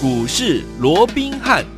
股市罗宾汉。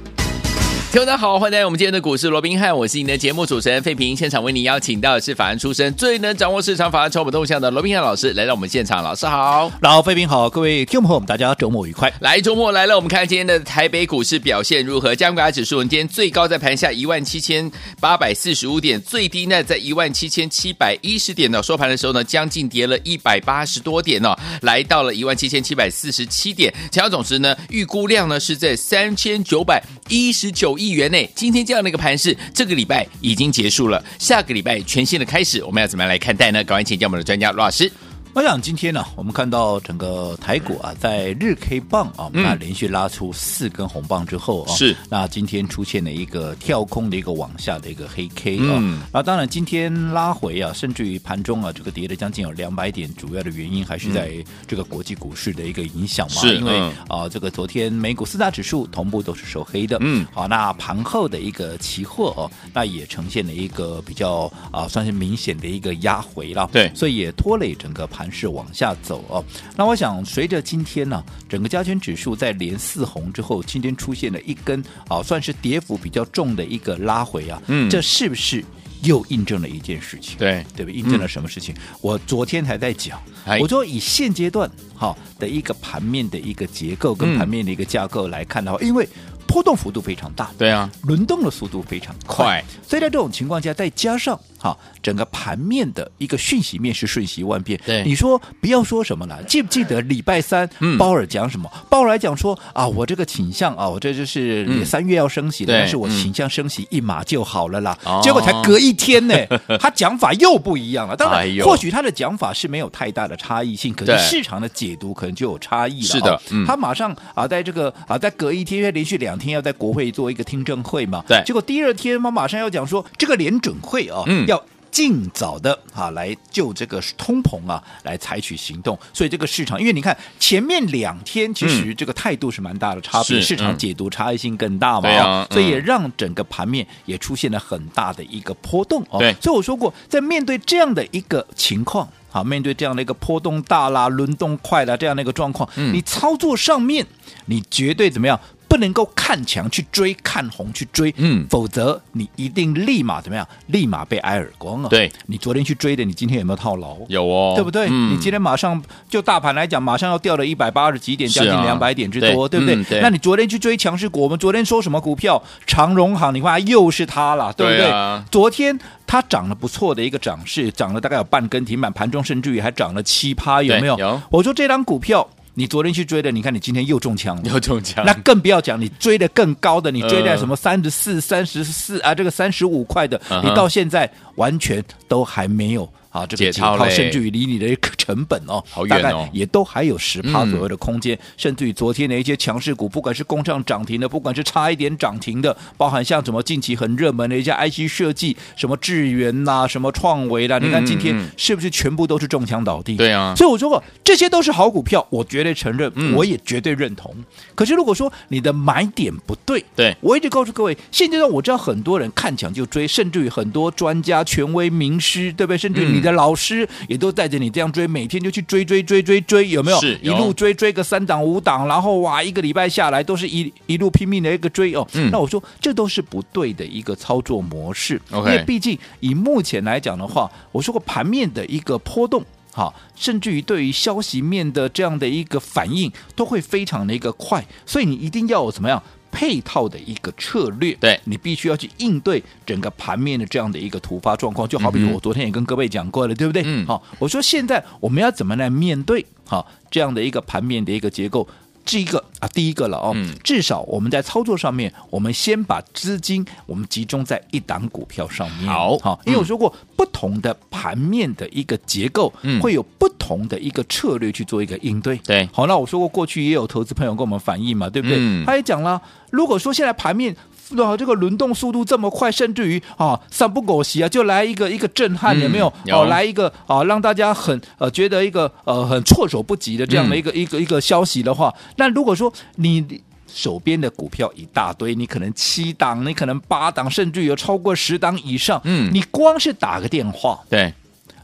听众大家好，欢迎来到我们今天的股市罗宾汉，我是你的节目主持人费平。现场为您邀请到的是法案出身、最能掌握市场法案筹码动向的罗宾汉老师，来到我们现场。老师好，老费平好，各位听众朋友们，大家周末愉快。来，周末来了，我们看今天的台北股市表现如何？加权指数，我们今天最高在盘下一万七千八百四十五点，最低呢在一万七千七百一十点呢。收盘的时候呢，将近跌了一百八十多点哦，来到了一万七千七百四十七点。成交总值呢，预估量呢是在三千九百一十九亿元内。今天这样的一个盘势，这个礼拜已经结束了，下个礼拜全新的开始，我们要怎么样来看待呢？赶快请教我们的专家罗老师。我想今天呢，我们看到整个台股啊，在日 K 棒啊，那连续拉出四根红棒之后啊，是。那今天出现了一个跳空的一个往下的一个黑 K 啊，那当然今天拉回啊，甚至于盘中啊，这个跌了将近有两百点，主要的原因还是在这个国际股市的一个影响嘛，是因为啊，这个昨天美股四大指数同步都是收黑的，嗯，好，那盘后的一个期货哦，那也呈现了一个比较啊，算是明显的一个压回了，对，所以也拖累整个盘。盘势往下走哦，那我想随着今天呢、啊，整个加权指数在连四红之后，今天出现了一根啊，算是跌幅比较重的一个拉回啊，嗯，这是不是又印证了一件事情？对，对不对？印证了什么事情？嗯、我昨天还在讲，哎、我说以现阶段哈的一个盘面的一个结构跟盘面的一个架构来看的话，嗯、因为波动幅度非常大，对啊，轮动的速度非常快，快所以在这种情况下，再加上。好，整个盘面的一个讯息面是瞬息万变。对，你说不要说什么了，记不记得礼拜三鲍尔讲什么？鲍尔来讲说啊，我这个倾向啊，我这就是三月要升息的，但是我倾向升息一码就好了啦。结果才隔一天呢，他讲法又不一样了。当然，或许他的讲法是没有太大的差异性，可是市场的解读可能就有差异了。是的，他马上啊，在这个啊，在隔一天，因为连续两天要在国会做一个听证会嘛。对，结果第二天嘛马上要讲说这个联准会啊，要。尽早的啊，来就这个通膨啊，来采取行动。所以这个市场，因为你看前面两天其实这个态度是蛮大的差别，嗯、市场解读差异性更大嘛。所以也让整个盘面也出现了很大的一个波动哦。所以我说过，在面对这样的一个情况，好，面对这样的一个波动大啦、轮动快啦这样的一个状况，嗯、你操作上面你绝对怎么样？不能够看强去追，看红去追，嗯，否则你一定立马怎么样？立马被挨耳光啊！对，你昨天去追的，你今天有没有套牢？有哦，对不对？嗯、你今天马上就大盘来讲，马上要掉了一百八十几点，将近两百点之多，对，对不对？嗯、那你昨天去追强势股，我们昨天说什么股票？长荣行，你看又是它了，对不对？对啊、昨天它涨了不错的一个涨势，涨了大概有半根停板，盘中甚至于还涨了七趴，有没有？有。我说这张股票。你昨天去追的，你看你今天又中枪了，又中枪，那更不要讲你追的更高的，你追在什么三十四、三十四啊，这个三十五块的，你到现在完全都还没有。啊，这个解套甚至于离你的成本哦，好远哦，大概也都还有十趴左右的空间。嗯、甚至于昨天的一些强势股，不管是攻上涨停的，不管是差一点涨停的，包含像什么近期很热门的一些 IC 设计，什么智源呐，什么创维啦，你看今天是不是全部都是中枪倒地？对啊，所以我说过这些都是好股票，我绝对承认，嗯、我也绝对认同。可是如果说你的买点不对，对我一直告诉各位，现阶段我知道很多人看抢就追，甚至于很多专家、权威、名师，对不对？甚至于你。的老师也都带着你这样追，每天就去追追追追追，有没有？是有一路追追个三档五档，然后哇，一个礼拜下来都是一一路拼命的一个追哦。嗯、那我说这都是不对的一个操作模式，Okay. 因为毕竟以目前来讲的话，我说过盘面的一个波动，好，甚至于对于消息面的这样的一个反应都会非常的一个快，所以你一定要有怎么样？配套的一个策略，对你必须要去应对整个盘面的这样的一个突发状况，就好比我昨天也跟各位讲过了，嗯、对不对？嗯，好，我说现在我们要怎么来面对好这样的一个盘面的一个结构？是一个啊，第一个了哦，嗯、至少我们在操作上面，我们先把资金我们集中在一档股票上面。好，好，因为我说过，不同的盘面的一个结构，嗯、会有不同的一个策略去做一个应对。对，好，那我说过，过去也有投资朋友跟我们反映嘛，对不对？嗯、他也讲了，如果说现在盘面。啊，这个轮动速度这么快，甚至于啊，三不狗袭啊，就来一个一个震撼，有没有？哦、来一个啊，让大家很呃觉得一个呃很措手不及的这样的一个、嗯、一个一个消息的话，那如果说你手边的股票一大堆，你可能七档，你可能八档，甚至于有超过十档以上，嗯，你光是打个电话，对。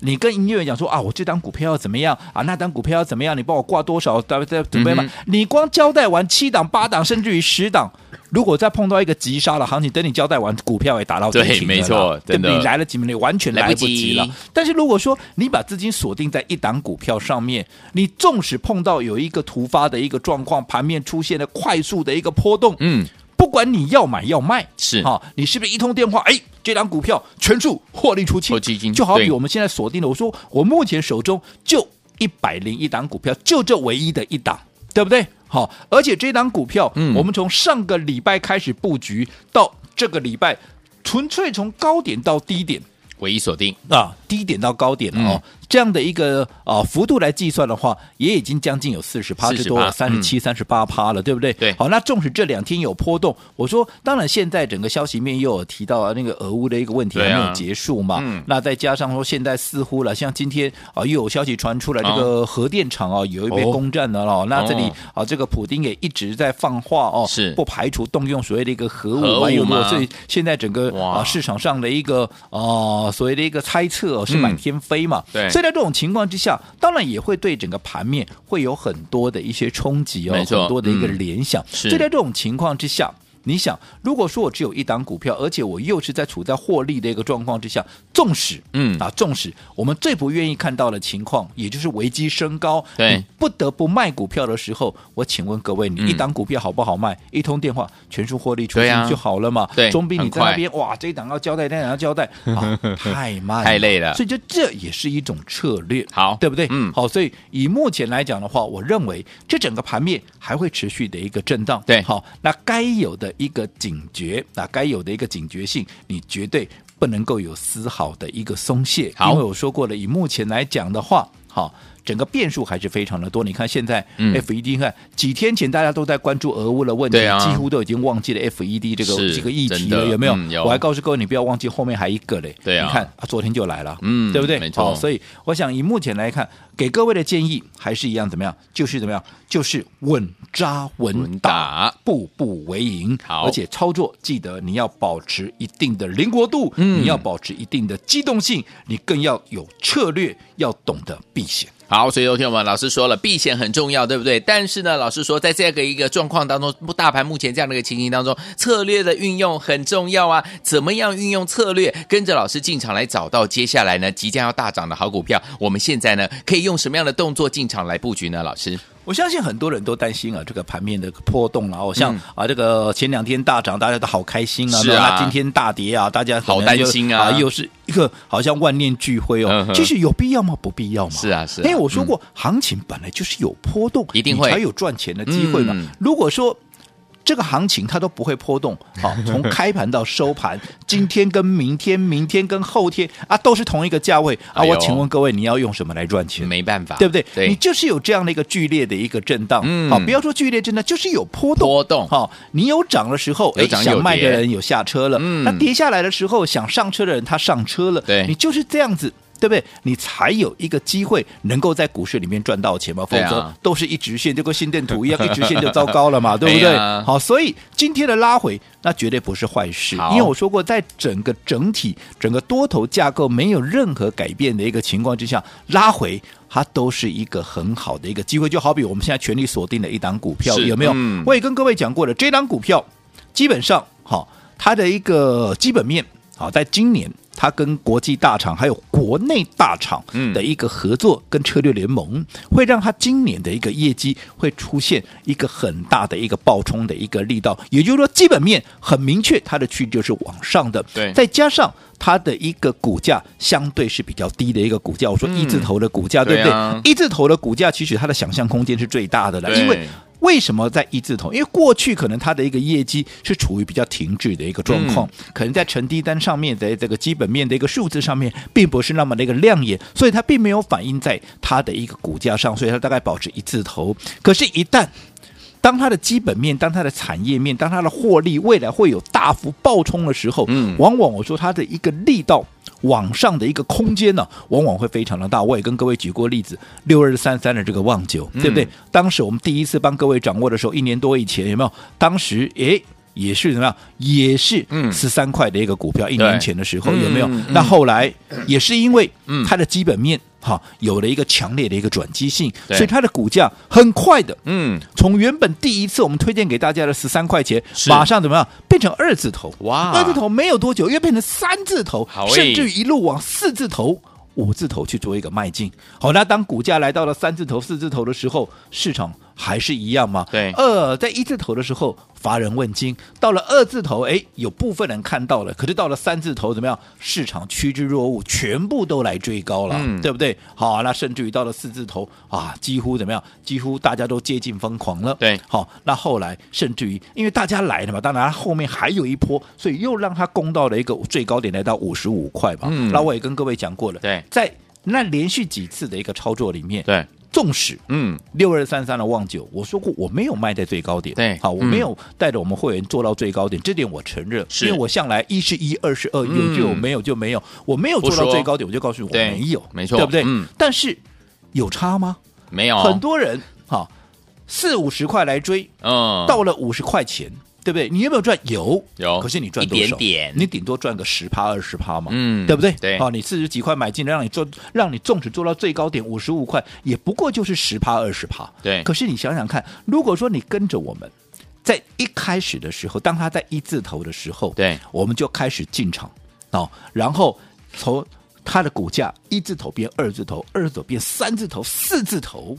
你跟营业员讲说啊，我这档股票要怎么样啊？那档股票要怎么样？你帮我挂多少？准备吗？嗯、你光交代完七档、八档，甚至于十档，如果再碰到一个急杀的行情，等你交代完，股票也打到对，没错，对，你来得及吗？你完全来不及了。但是如果说你把资金锁定在一档股票上面，你纵使碰到有一个突发的一个状况，盘面出现了快速的一个波动，嗯。不管你要买要卖，是哈，你是不是一通电话？哎，这张股票全数获利出清，就好比我们现在锁定了，我说我目前手中就一百零一档股票，就这唯一的一档，对不对？好，而且这档股票，嗯，我们从上个礼拜开始布局到这个礼拜，纯粹从高点到低点，唯一锁定啊，低点到高点哦。嗯这样的一个啊、呃、幅度来计算的话，也已经将近有四十趴之多了，三十七、三十八趴了，对不对？对。好，那纵使这两天有波动，我说，当然现在整个消息面又有提到那个俄乌的一个问题还没有结束嘛。嗯、啊。那再加上说，现在似乎了，像今天啊又有消息传出来，这个核电厂啊有一被攻占了哦。那这里啊这个普丁也一直在放话哦，是不排除动用所谓的一个核武嘛？有没有？所以现在整个啊市场上的一个啊所谓的一个猜测是满天飞嘛？对。所以在这种情况之下，当然也会对整个盘面会有很多的一些冲击哦，很多的一个联想。所以在这种情况之下。你想，如果说我只有一档股票，而且我又是在处在获利的一个状况之下，纵使嗯啊，纵使我们最不愿意看到的情况，也就是危机升高，对，不得不卖股票的时候，我请问各位，你一档股票好不好卖？嗯、一通电话全数获利出清就好了嘛？对，总比你在那边哇，这一档要交代，那档要交代啊，太慢，太累了。所以，就这也是一种策略，好，对不对？嗯，好。所以，以目前来讲的话，我认为这整个盘面还会持续的一个震荡。对，好，那该有的一个警。觉啊该有的一个警觉性，你绝对不能够有丝毫的一个松懈。好，因为我说过了，以目前来讲的话，好。整个变数还是非常的多。你看现在，FED 看几天前大家都在关注俄乌的问题，几乎都已经忘记了 FED 这个这个议题了，有没有？我还告诉各位，你不要忘记后面还一个嘞。对啊，你看啊，昨天就来了，嗯，对不对？没错。所以我想以目前来看，给各位的建议还是一样，怎么样？就是怎么样？就是稳扎稳打，步步为营。好，而且操作记得你要保持一定的灵活度，嗯你要保持一定的机动性，你更要有策略，要懂得避险。好，所以昨天我们老师说了，避险很重要，对不对？但是呢，老师说，在这个一个状况当中，大盘目前这样的一个情形当中，策略的运用很重要啊。怎么样运用策略，跟着老师进场来找到接下来呢即将要大涨的好股票？我们现在呢可以用什么样的动作进场来布局呢？老师？我相信很多人都担心啊，这个盘面的波动，然后像啊，这个前两天大涨，大家都好开心啊。是啊。今天大跌啊，大家好担心啊，又是一个好像万念俱灰哦。其实有必要吗？不必要嘛。是啊，是。因为我说过，行情本来就是有波动，一定会才有赚钱的机会嘛。如果说。这个行情它都不会波动，好，从开盘到收盘，今天跟明天，明天跟后天啊，都是同一个价位啊。我请问各位，你要用什么来赚钱？没办法，对不对？对，你就是有这样的一个剧烈的一个震荡，嗯，好，不要说剧烈震荡，就是有波动，波动，好，你有涨的时候，哎，想卖的人有下车了，嗯，那跌下来的时候，想上车的人他上车了，对，你就是这样子。对不对？你才有一个机会能够在股市里面赚到钱嘛，否则都是一直线，就跟心电图一样，一直线就糟糕了嘛，对不对？好，所以今天的拉回那绝对不是坏事，因为我说过，在整个整体整个多头架构没有任何改变的一个情况之下，拉回它都是一个很好的一个机会。就好比我们现在全力锁定的一档股票，有没有？嗯、我也跟各位讲过了，这档股票基本上好，它的一个基本面好，在今年。它跟国际大厂还有国内大厂的一个合作跟策略联盟，会让它今年的一个业绩会出现一个很大的一个爆冲的一个力道。也就是说，基本面很明确，它的趋势就是往上的。对，再加上它的一个股价相对是比较低的一个股价。我说一字头的股价，对不对？一字头的股价，其实它的想象空间是最大的了，因为。为什么在一字头？因为过去可能它的一个业绩是处于比较停滞的一个状况，嗯、可能在成低单上面，的这个基本面的一个数字上面，并不是那么的一个亮眼，所以它并没有反映在它的一个股价上，所以它大概保持一字头。可是，一旦当它的基本面、当它的产业面、当它的获利未来会有大幅爆冲的时候，嗯，往往我说它的一个力道。往上的一个空间呢，往往会非常的大。我也跟各位举过例子，六二三三的这个望九，对不对？当时我们第一次帮各位掌握的时候，一年多以前有没有？当时诶，也是怎么样？也是嗯十三块的一个股票，一年前的时候有没有嗯嗯？那后来也是因为嗯它的基本面哈有了一个强烈的一个转机性，所以它的股价很快的。嗯，从原本第一次我们推荐给大家的十三块钱，马上怎么样变成二字头？哇二字头没有多久又变成三字头甚至于一路往四字头。五字头去做一个迈进，好，那当股价来到了三字头、四字头的时候，市场还是一样吗？对二在一字头的时候，乏人问津；到了二字头，哎，有部分人看到了，可是到了三字头怎么样？市场趋之若鹜，全部都来追高了，嗯对不对？好，那甚至于到了四字头啊，几乎怎么样？几乎大家都接近疯狂了。对好，那后来甚至于因为大家来了嘛，当然后面还有一波，所以又让它攻到了一个最高点，来到五十五块嘛。嗯那我也跟各位讲过了，对在那连续几次的一个操作里面，对，纵使嗯，六二三三的旺九，我说过我没有卖在最高点，对。好，我嗯。没有带着我们会员做到最高点，这点我承认，是。因为我向来一是一，二是二，有嗯就有，没有就没有，我没有做到最高点，我就告诉你我没有，没错。对不对？嗯。但是有差吗？没有。很，多人哈四五十块来追，嗯，到了五十块钱，对不对？你有没有赚？有，有可是你赚多少？一点点你顶多赚个十趴二十趴嘛，嗯对不对？对哦，你四十几块买进来，让你做，让你纵使做到最高点五十五块，也不过就是十趴二十趴。对可是你想想看，如果说你跟着我们，在一开始的时候，当他在一字头的时候，对，我们就开始进场哦，然后从它的股价一字头变二字头，二字头变三字头、四字头。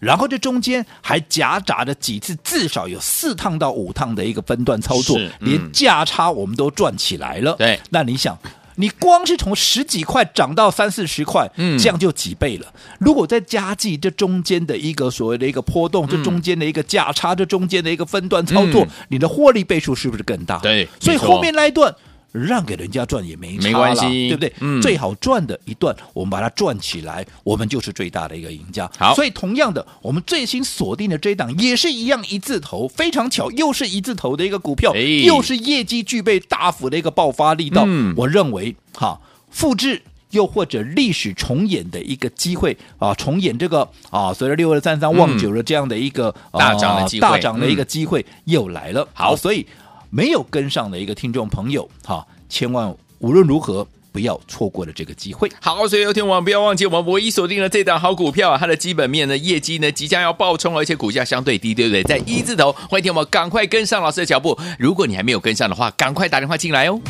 然后这中间还夹杂着几次，至少有四趟到五趟的一个分段操作连价差我们都赚起来了。对那你想，你光是从十几块涨到三四十块，嗯这样就几倍了。如果再加计这中间的一个所谓的一个波动，这中间的一个价差，这中间的一个分段操作，嗯你的获利倍数是不是更大？对所以后面那一段。让给人家赚也没没关系对不对？嗯最好赚的一段，我们把它赚起来，我们就是最大的一个赢家。好所以同样的，我们最新锁定的这一档也是一样一字头，非常巧，又是一字头的一个股票，哎又是业绩具备大幅的一个爆发力道。嗯我认为哈，复制。又或者历史重演的一个机会啊，重演这个啊，随着六二三三旺九的这样的一个、嗯大涨的机会大涨的一个机会又来了。好所以没有跟上的一个听众朋友，哈，千万无论如何不要错过了这个机会。好，所以有天王不要忘记，我们唯一锁定了这档好股票啊，它的基本面呢，业绩呢即将要爆冲，而且股价相对低，对不对？在一字头，欢迎听我们赶快跟上老师的脚步。如果你还没有跟上的话，赶快打电话进来哦。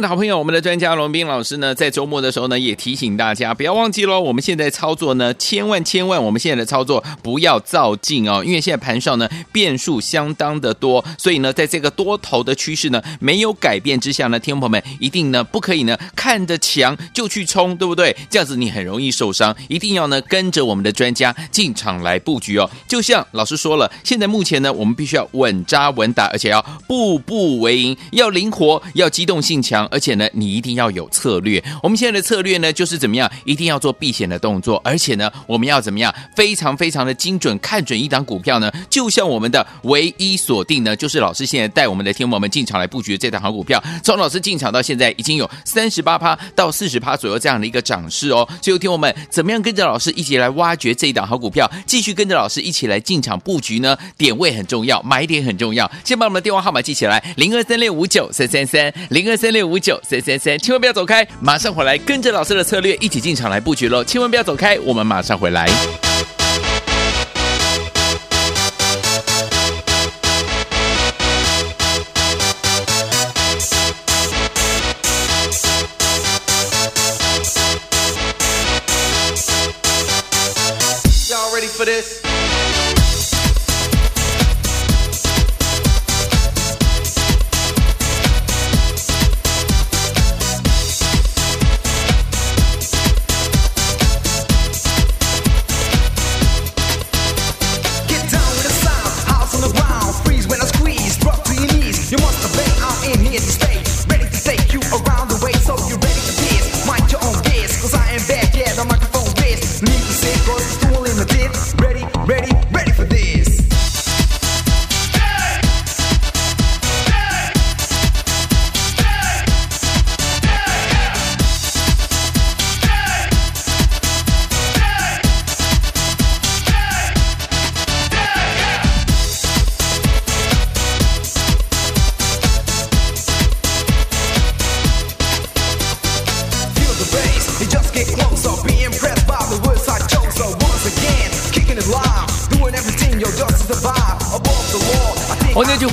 的好朋友，我们的专家龙斌老师呢，在周末的时候呢，也提醒大家不要忘记喽。我们现在操作呢，千万千万，我们现在的操作不要躁进哦，因为现在盘上呢变数相当的多，所以呢，在这个多头的趋势呢没有改变之下呢，听众朋友们一定呢不可以呢看着强就去冲，对不对？这样子你很容易受伤，一定要呢跟着我们的专家进场来布局哦。就像老师说了，现在目前呢，我们必须要稳扎稳打，而且要步步为营，要灵活，要机动性强，而且呢，你一定要有策略。我们现在的策略呢，就是怎么样，一定要做避险的动作，而且呢，我们要怎么样，非常非常的精准，看准一档股票呢，就像我们的唯一锁定呢，就是老师现在带我们的天友们进场来布局这档好股票。从老师进场到现在，已经有三十八趴到四十趴左右这样的一个涨势哦。所以，天友们怎么样跟着老师一起来挖掘这一档好股票，继续跟着老师一起来进场布局呢？点位很重要，买点很重要。先把我们的电话号码记起来：零二三六五九三三三，零二三六五九三三三。千万不要走开，马上回来跟着老师的策略一起进场来布局喽！千万不要走开，我们马上回来。Y'all ready for this?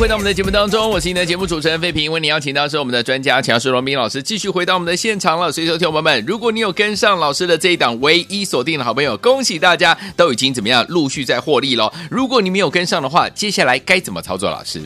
回到我们的节目当中，我是你的节目主持人费平。为你邀请到是我们的专家强势罗斌老师，继续回到我们的现场了。所以说，听众朋友们，如果你有跟上老师的这一档唯一锁定的好朋友，恭喜大家都已经怎么样陆续在获利了。如果你没有跟上的话，接下来该怎么操作？老师？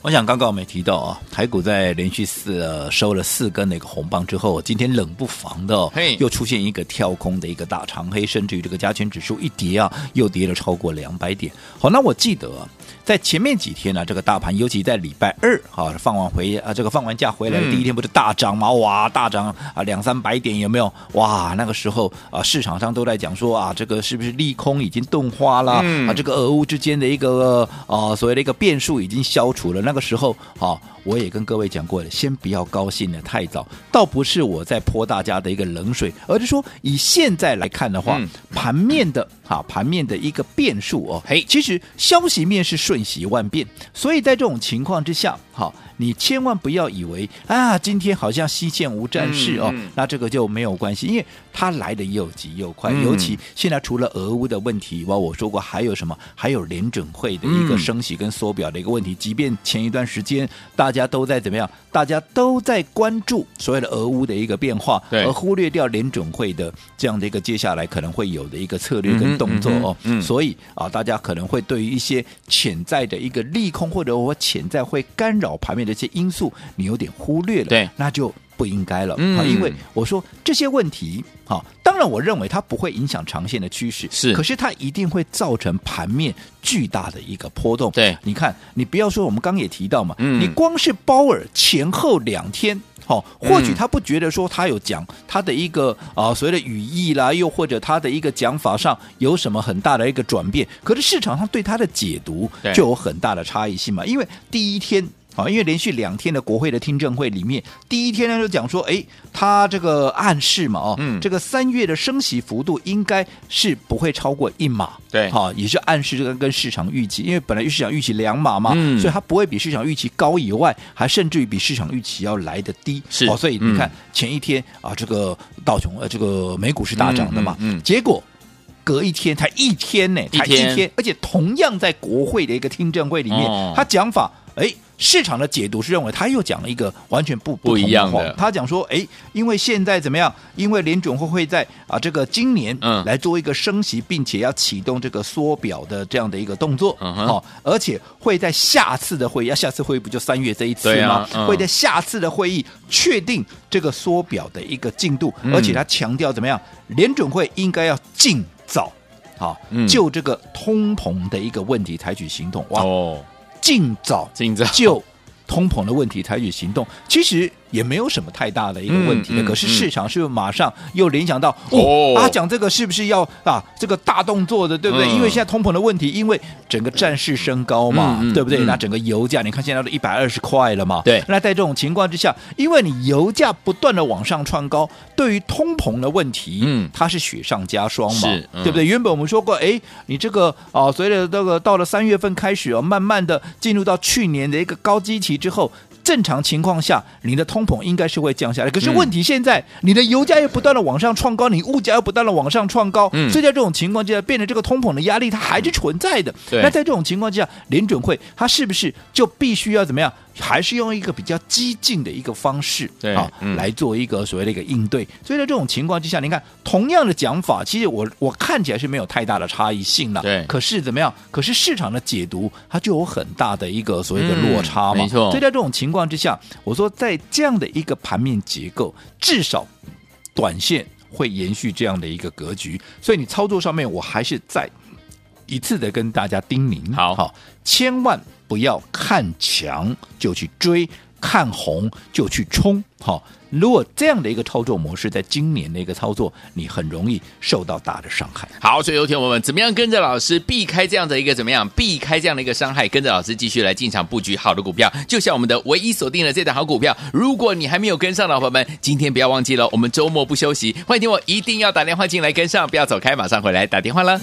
我想刚刚我们也提到啊，台股在连续四、呃、收了四根的一个红棒之后，今天冷不防的、又出现一个跳空的一个大长黑，甚至于这个加权指数一跌啊，又跌了超过两百点。好，那我记得、啊。在前面几天呢、啊，这个大盘尤其在礼拜二啊，放完回啊，这个放完假回来的第一天不是大涨吗？哇，大涨啊，两三百点有没有？哇，那个时候啊，市场上都在讲说啊，这个是不是利空已经钝化了？嗯、啊，这个俄乌之间的一个啊，所谓的一个变数已经消除了。那个时候啊，我也跟各位讲过了，先不要高兴的太早，倒不是我在泼大家的一个冷水，而是说以现在来看的话，嗯、盘面的啊，盘面的一个变数哦，嘿，其实消息面是。瞬息万变，所以在这种情况之下，好。你千万不要以为啊，今天好像西线无战事哦，嗯、那这个就没有关系，因为它来的又急又快。嗯、尤其现在除了俄乌的问题，以外，我说过还有什么？还有联准会的一个升息跟缩表的一个问题。嗯、即便前一段时间大家都在怎么样，大家都在关注所谓的俄乌的一个变化，对而忽略掉联准会的这样的一个接下来可能会有的一个策略跟动作哦。嗯嗯嗯、所以啊，大家可能会对于一些潜在的一个利空或者我潜在会干扰盘面。的一些因素你有点忽略了，对，那就不应该了因为我说这些问题，好，当然我认为它不会影响长线的趋势，是，可是它一定会造成盘面巨大的一个波动。对，你看，你不要说我们刚刚也提到嘛，嗯、你光是鲍尔前后两天，好，或许他不觉得说他有讲他的一个啊所谓的语义啦，又或者他的一个讲法上有什么很大的一个转变，可是市场上对他的解读就有很大的差异性嘛，因为第一天。啊，因为连续两天的国会的听证会里面，第一天呢就讲说，哎，他这个暗示嘛，哦，嗯，这个三月的升息幅度应该是不会超过一码，对，好，也是暗示这个跟市场预期，因为本来市场预期两码嘛，嗯，所以它不会比市场预期高以外，还甚至于比市场预期要来得低，是，哦，所以你看前一天啊，这个道琼呃，这个美股是大涨的嘛，嗯，结果隔一天才一天呢，才一天，而且同样在国会的一个听证会里面，他讲法，哎。市场的解读是认为他又讲了一个完全不不，不一样的。他讲说，哎，因为现在怎么样？因为联准会会在啊这个今年来做一个升息，并且要启动这个缩表的这样的一个动作，嗯、哦，而且会在下次的会议，下次会议不就三月这一次吗？啊嗯、会在下次的会议确定这个缩表的一个进度，嗯、而且他强调怎么样？联准会应该要尽早啊，嗯、就这个通膨的一个问题采取行动。哇哦。尽早，尽早就通膨的问题采取行动，其实。也没有什么太大的一个问题的，嗯嗯、可是市场是不是马上又联想到，嗯、哦，他讲、啊、这个是不是要啊这个大动作的，对不对？嗯、因为现在通膨的问题，因为整个战事升高嘛，嗯、对不对？嗯、那整个油价，你看现在都一百二十块了嘛，对。那在这种情况之下，因为你油价不断的往上窜高，对于通膨的问题，嗯，它是雪上加霜嘛，嗯、对不对？原本我们说过，哎，你这个啊，随着这个到了三月份开始哦，慢慢的进入到去年的一个高基期之后。正常情况下，你的通膨应该是会降下来。可是问题现在，嗯、你的油价又不断的往上创高，你物价又不断的往上创高，嗯、所以在这种情况之下，变成这个通膨的压力它还是存在的。嗯、那在这种情况之下，联准会它是不是就必须要怎么样？还是用一个比较激进的一个方式，对啊，嗯、来做一个所谓的一个应对。所以在这种情况之下，你看同样的讲法，其实我我看起来是没有太大的差异性了。对，可是怎么样？可是市场的解读它就有很大的一个所谓的落差嘛。嗯、没错。所以在这种情况之下，我说在这样的一个盘面结构，至少短线会延续这样的一个格局。所以你操作上面，我还是再一次的跟大家叮咛，好，好，千万。不要看强就去追，看红就去冲。好，如果这样的一个操作模式，在今年的一个操作，你很容易受到大的伤害。好，所以有听我们怎么样跟着老师避开这样的一个怎么样避开这样的一个伤害，跟着老师继续来进场布局好的股票，就像我们的唯一锁定了这档好股票。如果你还没有跟上的伙伴们，今天不要忘记了，我们周末不休息，欢迎听我一定要打电话进来跟上，不要走开，马上回来打电话了。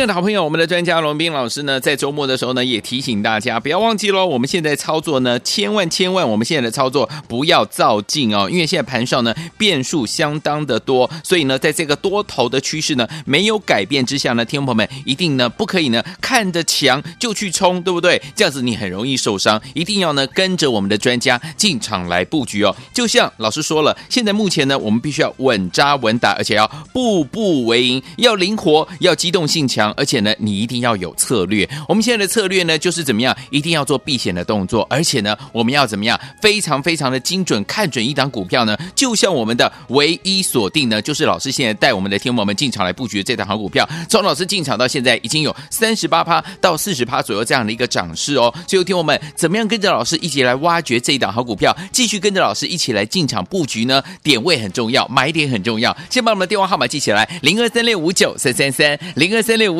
亲爱的好朋友，我们的专家龙斌老师呢，在周末的时候呢，也提醒大家不要忘记喽。我们现在操作呢，千万千万，我们现在的操作不要照进哦，因为现在盘上呢变数相当的多，所以呢，在这个多头的趋势呢没有改变之下呢，听众朋友们一定呢不可以呢看着强就去冲，对不对？这样子你很容易受伤，一定要呢跟着我们的专家进场来布局哦。就像老师说了，现在目前呢，我们必须要稳扎稳打，而且要步步为营，要灵活，要机动性强。而且呢，你一定要有策略。我们现在的策略呢，就是怎么样，一定要做避险的动作。而且呢，我们要怎么样，非常非常的精准，看准一档股票呢，就像我们的唯一锁定呢，就是老师现在带我们的天友们进场来布局这档好股票。从老师进场到现在，已经有三十八趴到四十趴左右这样的一个涨势哦。所以，天友们怎么样跟着老师一起来挖掘这一档好股票，继续跟着老师一起来进场布局呢？点位很重要，买点很重要。先把我们的电话号码记起来：零二三六五九三三三，零二三六。五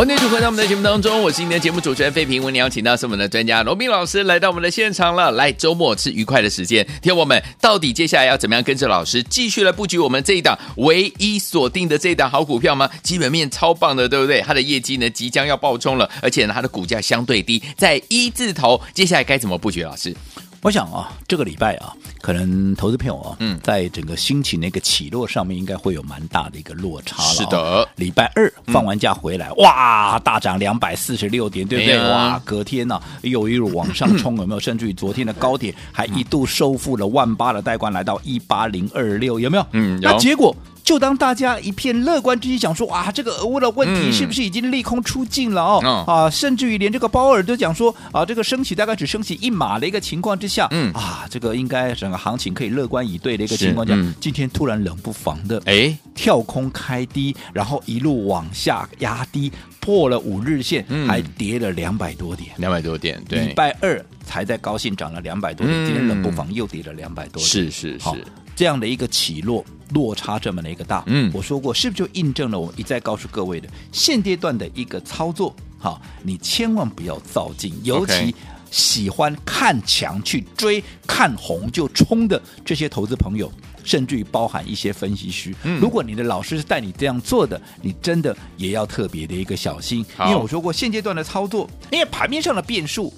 欢迎继续回到我们的节目当中，我是今天的节目主持人费平。为你邀请到是我们的专家罗宾老师来到我们的现场了。来，周末是愉快的时间，听我们到底接下来要怎么样跟着老师继续来布局我们这一档唯一锁定的这一档好股票吗？基本面超棒的，对不对？它的业绩呢即将要爆冲了，而且呢它的股价相对低，在一字头。接下来该怎么布局？老师？我想啊，这个礼拜啊，可能投资朋友啊，嗯，在整个心情那个起落上面，应该会有蛮大的一个落差了。是的，礼拜二放完假回来，嗯、哇，大涨两百四十六点，对不对？啊、哇，隔天呢、啊，又一路往上冲，有没有？甚至于昨天的高点还一度收复了万八的带冠，来到一八零二六，有没有？嗯，有。那结果。就当大家一片乐观之际，想说啊，这个俄乌的问题是不是已经利空出尽了哦？嗯、啊，甚至于连这个鲍尔都讲说啊，这个升息大概只升息一码的一个情况之下，嗯。啊，这个应该整个行情可以乐观以对的一个情况下，嗯、今天突然冷不防的哎。跳空开低，然后一路往下压低，破了五日线，嗯、还跌了两百多点，两百多点。对，礼拜二才在高兴涨了两百多点，嗯、今天冷不防又跌了两百多点，是是是。这样的一个起落落差这么的一个大，嗯，我说过是不是就印证了我一再告诉各位的现阶段的一个操作？好，你千万不要造进，尤其喜欢看强去追、看红就冲的这些投资朋友，甚至于包含一些分析师，嗯，如果你的老师是带你这样做的，你真的也要特别的一个小心，因为我说过现阶段的操作，因为盘面上的变数。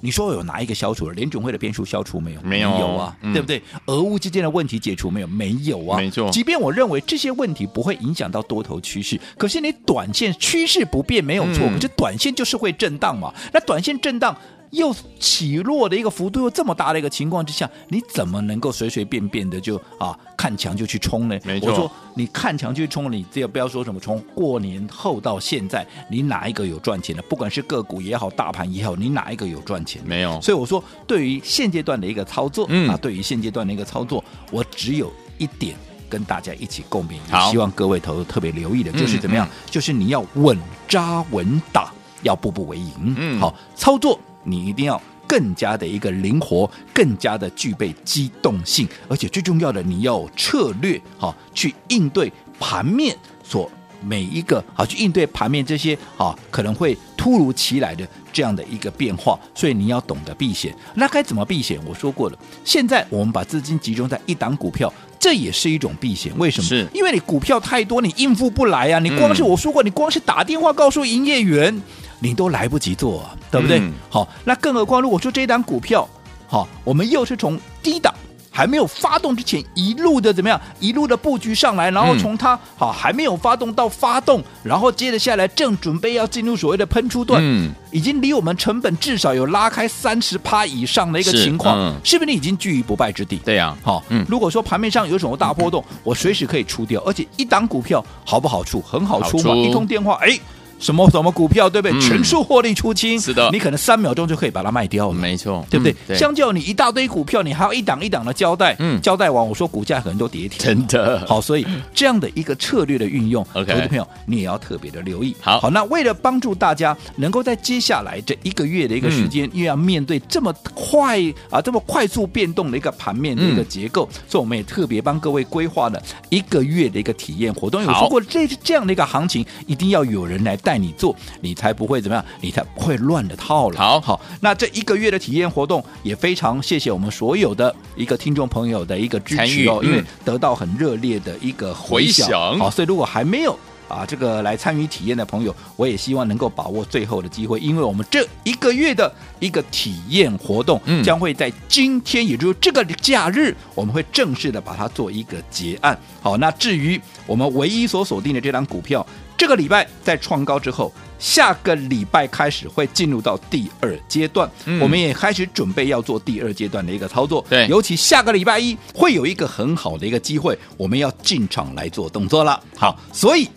你说有哪一个消除了？联准会的变数消除没有？没有，有啊，嗯、对不对？俄乌之间的问题解除没有？没有啊，没错。即便我认为这些问题不会影响到多头趋势，可是你短线趋势不变没有错，嗯、可是短线就是会震荡嘛。那短线震荡。又起落的一个幅度又这么大的一个情况之下，你怎么能够随随便便的就啊看强就去冲呢？没错，我说你看强就去冲，你这个不要说什么从过年后到现在，你哪一个有赚钱的？不管是个股也好，大盘也好，你哪一个有赚钱？没有。所以我说，对于现阶段的一个操作，嗯、啊，对于现阶段的一个操作，我只有一点跟大家一起共勉，也希望各位投特别留意的，就是怎么样？嗯、就是你要稳扎稳打，要步步为营。嗯，好操作。你一定要更加的一个灵活，更加的具备机动性，而且最重要的，你要有策略，好去应对盘面所每一个，好去应对盘面这些啊可能会突如其来的这样的一个变化，所以你要懂得避险。那该怎么避险？我说过了，现在我们把资金集中在一档股票，这也是一种避险。为什么？是因为你股票太多，你应付不来啊！你光是、嗯、我说过，你光是打电话告诉营业员。你都来不及做，啊，对不对？嗯、好，那更何况如果说这一档股票，好，我们又是从低档还没有发动之前一路的怎么样，一路的布局上来，然后从它好还没有发动到发动，然后接着下来正准备要进入所谓的喷出段，嗯，已经离我们成本至少有拉开三十趴以上的一个情况，是，嗯、是不是你已经居于不败之地？对呀，啊，好，嗯，如果说盘面上有什么大波动，嗯、我随时可以出掉，而且一档股票好不好出？很好出嘛，出一通电话，哎。什么什么股票，对不对？嗯。全数获利出清，是的。你可能三秒钟就可以把它卖掉了。没错，对不对？嗯相较你一大堆股票，你还要一档一档的交代，嗯。交代完，我说股价可能都跌停，真的。好，所以这样的一个策略的运用 OK 投资朋友你也要特别的留意。好。好，那为了帮助大家能够在接下来这一个月的一个时间，嗯又要面对这么快啊这么快速变动的一个盘面的一个结构，所以我们也特别帮各位规划了一个月的一个体验活动。有好。说过，这这样的一个行情，一定要有人来带你做，你才不会怎么样，你才不会乱了套了。好好，那这一个月的体验活动也非常谢谢我们所有的一个听众朋友的一个支持哦，因为嗯得到很热烈的一个回回响响。好，所以如果还没有。啊，这个来参与体验的朋友，我也希望能够把握最后的机会，因为我们这一个月的一个体验活动，嗯将会在今天，也就是这个假日，我们会正式的把它做一个结案。好，那至于我们唯一所锁定的这张股票，这个礼拜在创高之后，下个礼拜开始会进入到第二阶段，嗯我们也开始准备要做第二阶段的一个操作。对尤其下个礼拜一会有一个很好的一个机会，我们要进场来做动作了。好，所以。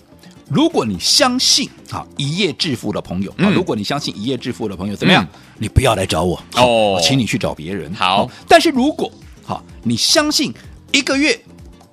如果你相信啊一夜致富的朋友如果你相信一夜致富的朋友怎么样？嗯你不要来找我哦我请你去找别人。好但是如果好，你相信一个月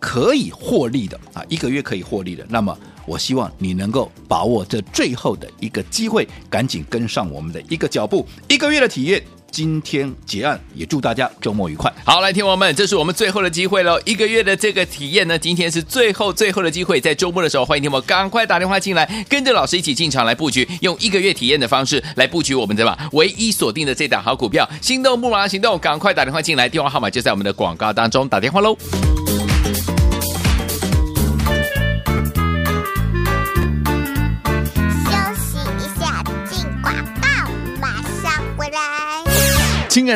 可以获利的啊，一个月可以获利的，那么我希望你能够把握这最后的一个机会，赶紧跟上我们的一个脚步，一个月的体验。今天结案，也祝大家周末愉快。好，来，听我们，这是我们最后的机会喽！一个月的这个体验呢，今天是最后最后的机会，在周末的时候，欢迎听我们赶快打电话进来，跟着老师一起进场来布局，用一个月体验的方式来布局我们的嘛唯一锁定的这档好股票，心动不马上行动，赶快打电话进来，电话号码就在我们的广告当中，打电话喽。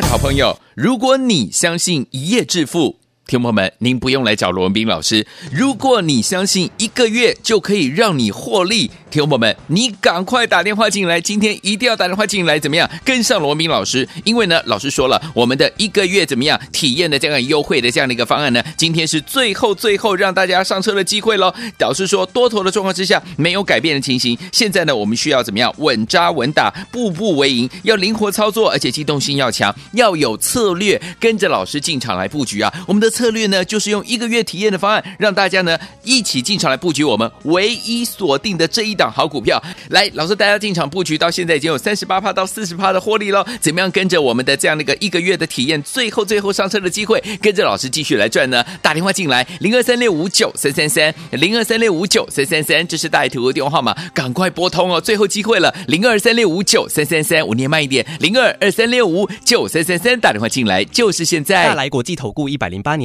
好朋友，如果你相信一夜致富，听众朋友们，您不用来找罗文斌老师。如果你相信一个月就可以让你获利，听众朋友们，你赶快打电话进来，今天一定要打电话进来，怎么样？跟上罗文斌老师，因为呢，老师说了，我们的一个月怎么样体验的这样优惠的这样的一个方案呢？今天是最后最后让大家上车的机会喽。老师说，多头的状况之下没有改变的情形，现在呢，我们需要怎么样稳扎稳打，步步为营，要灵活操作，而且机动性要强，要有策略，跟着老师进场来布局啊。我们的策略呢，就是用一个月体验的方案，让大家呢一起进场来布局我们唯一锁定的这一档好股票。来，老师带大家进场布局，到现在已经有三十八趴到四十趴的获利喽。怎么样跟着我们的这样的一个一个月的体验，最后最后上车的机会，跟着老师继续来赚呢？打电话进来，零二三六五九三三三，零二三六五九三三三，这是大图的电话号码，赶快拨通哦，最后机会了，零二三六五九三三三，我念慢一点，零二二三六五九三三三，打电话进来就是现在。大来国际投顾一百零八年